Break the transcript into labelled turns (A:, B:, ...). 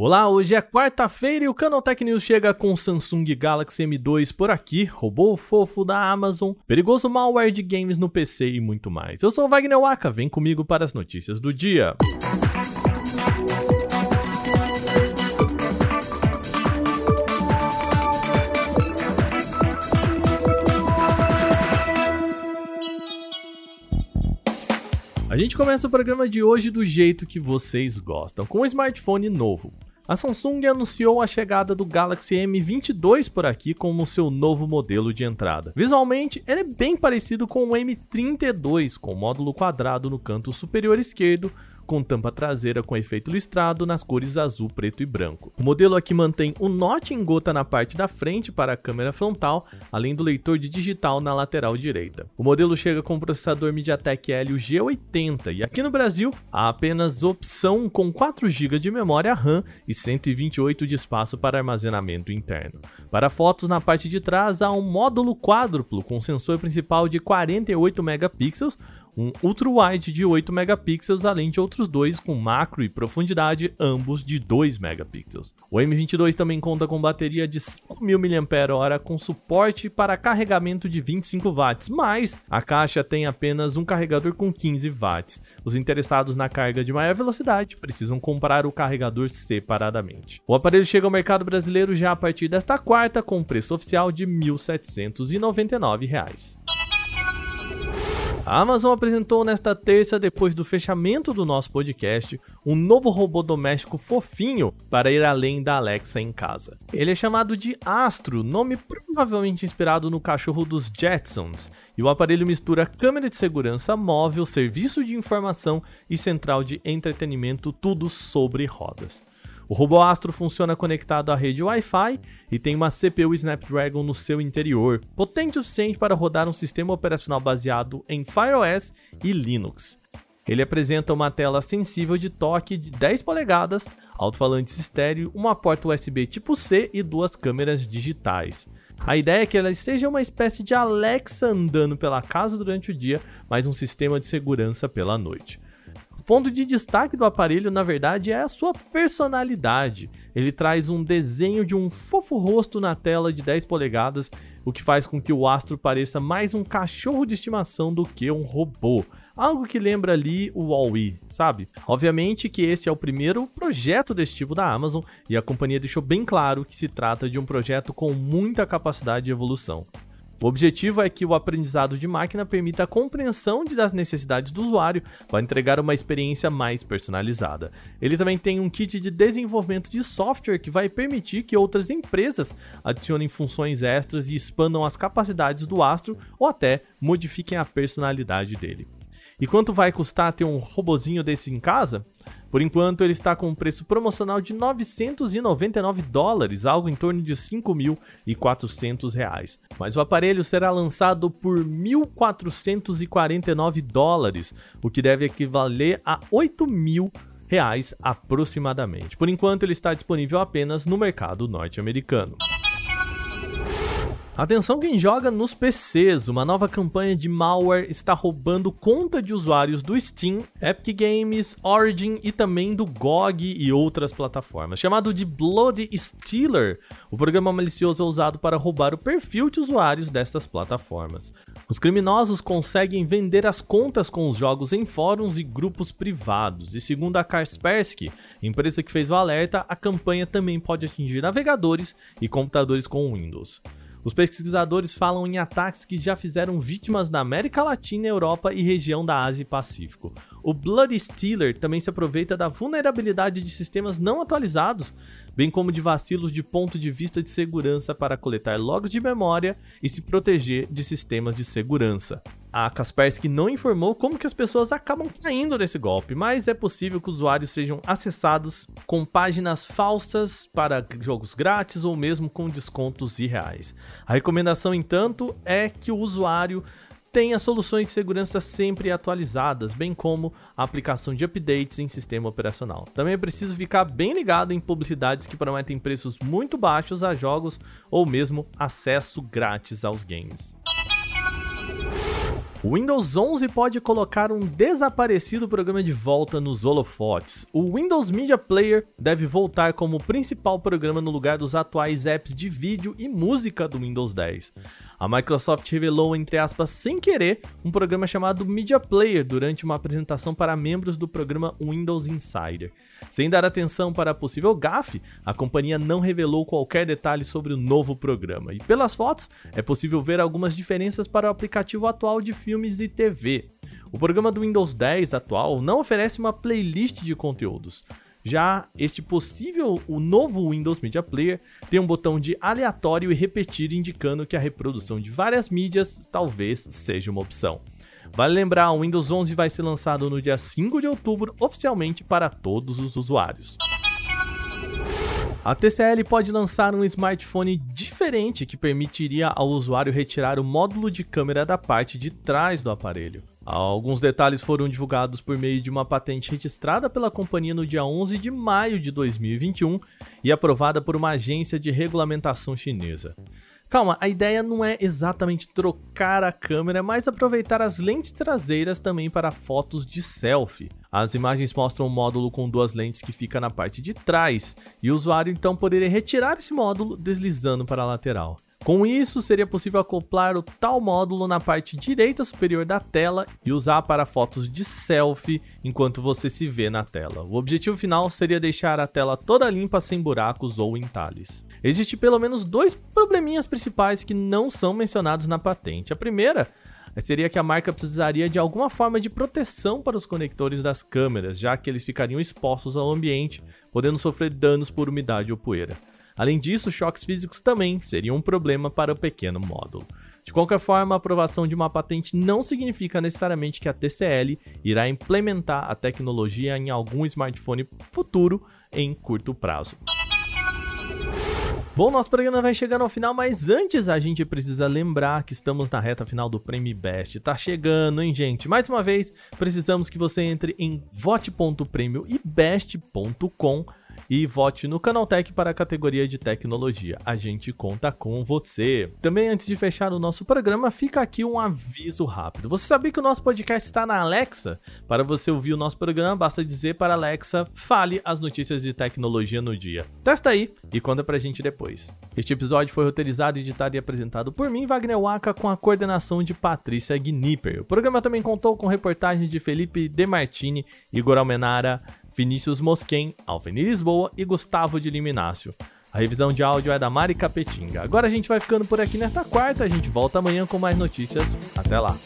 A: Olá, hoje é quarta-feira e o Canaltech News chega com o Samsung Galaxy M2 por aqui, robô fofo da Amazon, perigoso malware de games no PC e muito mais. Eu sou Wagner Waka, vem comigo para as notícias do dia. A gente começa o programa de hoje do jeito que vocês gostam, com um smartphone novo. A Samsung anunciou a chegada do Galaxy M22 por aqui como seu novo modelo de entrada. Visualmente, ele é bem parecido com o M32, com módulo quadrado no canto superior esquerdo, com tampa traseira com efeito listrado nas cores azul, preto e branco. O modelo aqui mantém o note em gota na parte da frente para a câmera frontal, além do leitor de digital na lateral direita. O modelo chega com o processador MediaTek Helio G80 e aqui no Brasil há apenas opção com 4 GB de memória RAM e 128 de espaço para armazenamento interno. Para fotos na parte de trás há um módulo quádruplo com sensor principal de 48 megapixels um ultra-wide de 8 megapixels, além de outros dois com macro e profundidade, ambos de 2 megapixels. O M22 também conta com bateria de 5.000 mAh com suporte para carregamento de 25 watts, mas a caixa tem apenas um carregador com 15 watts. Os interessados na carga de maior velocidade precisam comprar o carregador separadamente. O aparelho chega ao mercado brasileiro já a partir desta quarta com preço oficial de R$ 1.799. A Amazon apresentou nesta terça, depois do fechamento do nosso podcast, um novo robô doméstico fofinho para ir além da Alexa em casa. Ele é chamado de Astro, nome provavelmente inspirado no cachorro dos Jetsons, e o aparelho mistura câmera de segurança móvel, serviço de informação e central de entretenimento, tudo sobre rodas. O robô Astro funciona conectado à rede Wi-Fi e tem uma CPU Snapdragon no seu interior, potente o suficiente para rodar um sistema operacional baseado em FireOS e Linux. Ele apresenta uma tela sensível de toque de 10 polegadas, alto-falantes estéreo, uma porta USB tipo C e duas câmeras digitais. A ideia é que ela seja uma espécie de Alexa andando pela casa durante o dia, mas um sistema de segurança pela noite ponto de destaque do aparelho, na verdade, é a sua personalidade. Ele traz um desenho de um fofo rosto na tela de 10 polegadas, o que faz com que o Astro pareça mais um cachorro de estimação do que um robô. Algo que lembra ali o Huawei, sabe? Obviamente que este é o primeiro projeto desse tipo da Amazon e a companhia deixou bem claro que se trata de um projeto com muita capacidade de evolução. O objetivo é que o aprendizado de máquina permita a compreensão das necessidades do usuário para entregar uma experiência mais personalizada. Ele também tem um kit de desenvolvimento de software que vai permitir que outras empresas adicionem funções extras e expandam as capacidades do Astro ou até modifiquem a personalidade dele. E quanto vai custar ter um robozinho desse em casa? Por enquanto, ele está com um preço promocional de 999 dólares, algo em torno de 5.400 reais. Mas o aparelho será lançado por 1.449 dólares, o que deve equivaler a 8 mil reais aproximadamente. Por enquanto, ele está disponível apenas no mercado norte-americano. Atenção quem joga nos PCs, uma nova campanha de malware está roubando conta de usuários do Steam, Epic Games, Origin e também do GOG e outras plataformas. Chamado de Blood Stealer, o programa malicioso é usado para roubar o perfil de usuários destas plataformas. Os criminosos conseguem vender as contas com os jogos em fóruns e grupos privados, e segundo a Kaspersky, empresa que fez o alerta, a campanha também pode atingir navegadores e computadores com Windows. Os pesquisadores falam em ataques que já fizeram vítimas na América Latina, Europa e região da Ásia e Pacífico. O Bloody Stealer também se aproveita da vulnerabilidade de sistemas não atualizados, bem como de vacilos de ponto de vista de segurança para coletar logs de memória e se proteger de sistemas de segurança. A Kaspersky não informou como que as pessoas acabam caindo nesse golpe, mas é possível que usuários sejam acessados com páginas falsas para jogos grátis ou mesmo com descontos irreais. A recomendação, entanto, é que o usuário tenha soluções de segurança sempre atualizadas, bem como a aplicação de updates em sistema operacional. Também é preciso ficar bem ligado em publicidades que prometem preços muito baixos a jogos ou mesmo acesso grátis aos games. O Windows 11 pode colocar um desaparecido programa de volta nos holofotes. O Windows Media Player deve voltar como principal programa no lugar dos atuais apps de vídeo e música do Windows 10. A Microsoft revelou, entre aspas, sem querer, um programa chamado Media Player durante uma apresentação para membros do programa Windows Insider. Sem dar atenção para a possível gafe, a companhia não revelou qualquer detalhe sobre o novo programa. E pelas fotos, é possível ver algumas diferenças para o aplicativo atual de filmes e TV. O programa do Windows 10 atual não oferece uma playlist de conteúdos. Já este possível, o novo Windows Media Player tem um botão de aleatório e repetir indicando que a reprodução de várias mídias talvez seja uma opção. Vale lembrar, o Windows 11 vai ser lançado no dia 5 de outubro oficialmente para todos os usuários. A TCL pode lançar um smartphone diferente que permitiria ao usuário retirar o módulo de câmera da parte de trás do aparelho. Alguns detalhes foram divulgados por meio de uma patente registrada pela companhia no dia 11 de maio de 2021 e aprovada por uma agência de regulamentação chinesa. Calma, a ideia não é exatamente trocar a câmera, mas aproveitar as lentes traseiras também para fotos de selfie. As imagens mostram um módulo com duas lentes que fica na parte de trás, e o usuário então poderia retirar esse módulo deslizando para a lateral. Com isso, seria possível acoplar o tal módulo na parte direita superior da tela e usar para fotos de selfie enquanto você se vê na tela. O objetivo final seria deixar a tela toda limpa sem buracos ou entalhes. Existem pelo menos dois probleminhas principais que não são mencionados na patente. A primeira seria que a marca precisaria de alguma forma de proteção para os conectores das câmeras, já que eles ficariam expostos ao ambiente, podendo sofrer danos por umidade ou poeira. Além disso, choques físicos também seriam um problema para o pequeno módulo. De qualquer forma, a aprovação de uma patente não significa necessariamente que a TCL irá implementar a tecnologia em algum smartphone futuro em curto prazo. Bom, nosso programa vai chegando ao final, mas antes a gente precisa lembrar que estamos na reta final do Prêmio Best. Tá chegando, hein, gente? Mais uma vez, precisamos que você entre em vote.prêmioibest.com e vote no Canaltech para a categoria de tecnologia. A gente conta com você. Também antes de fechar o nosso programa, fica aqui um aviso rápido. Você sabia que o nosso podcast está na Alexa? Para você ouvir o nosso programa, basta dizer para a Alexa: "Fale as notícias de tecnologia no dia". Testa aí e conta pra gente depois. Este episódio foi roteirizado, editado e apresentado por mim, Wagner Waka, com a coordenação de Patrícia Gnipper. O programa também contou com reportagens de Felipe Demartini, Igor Almenara, Vinícius Mosquen, Alveni Lisboa e Gustavo de Liminácio. A revisão de áudio é da Mari Capetinga. Agora a gente vai ficando por aqui nesta quarta, a gente volta amanhã com mais notícias. Até lá!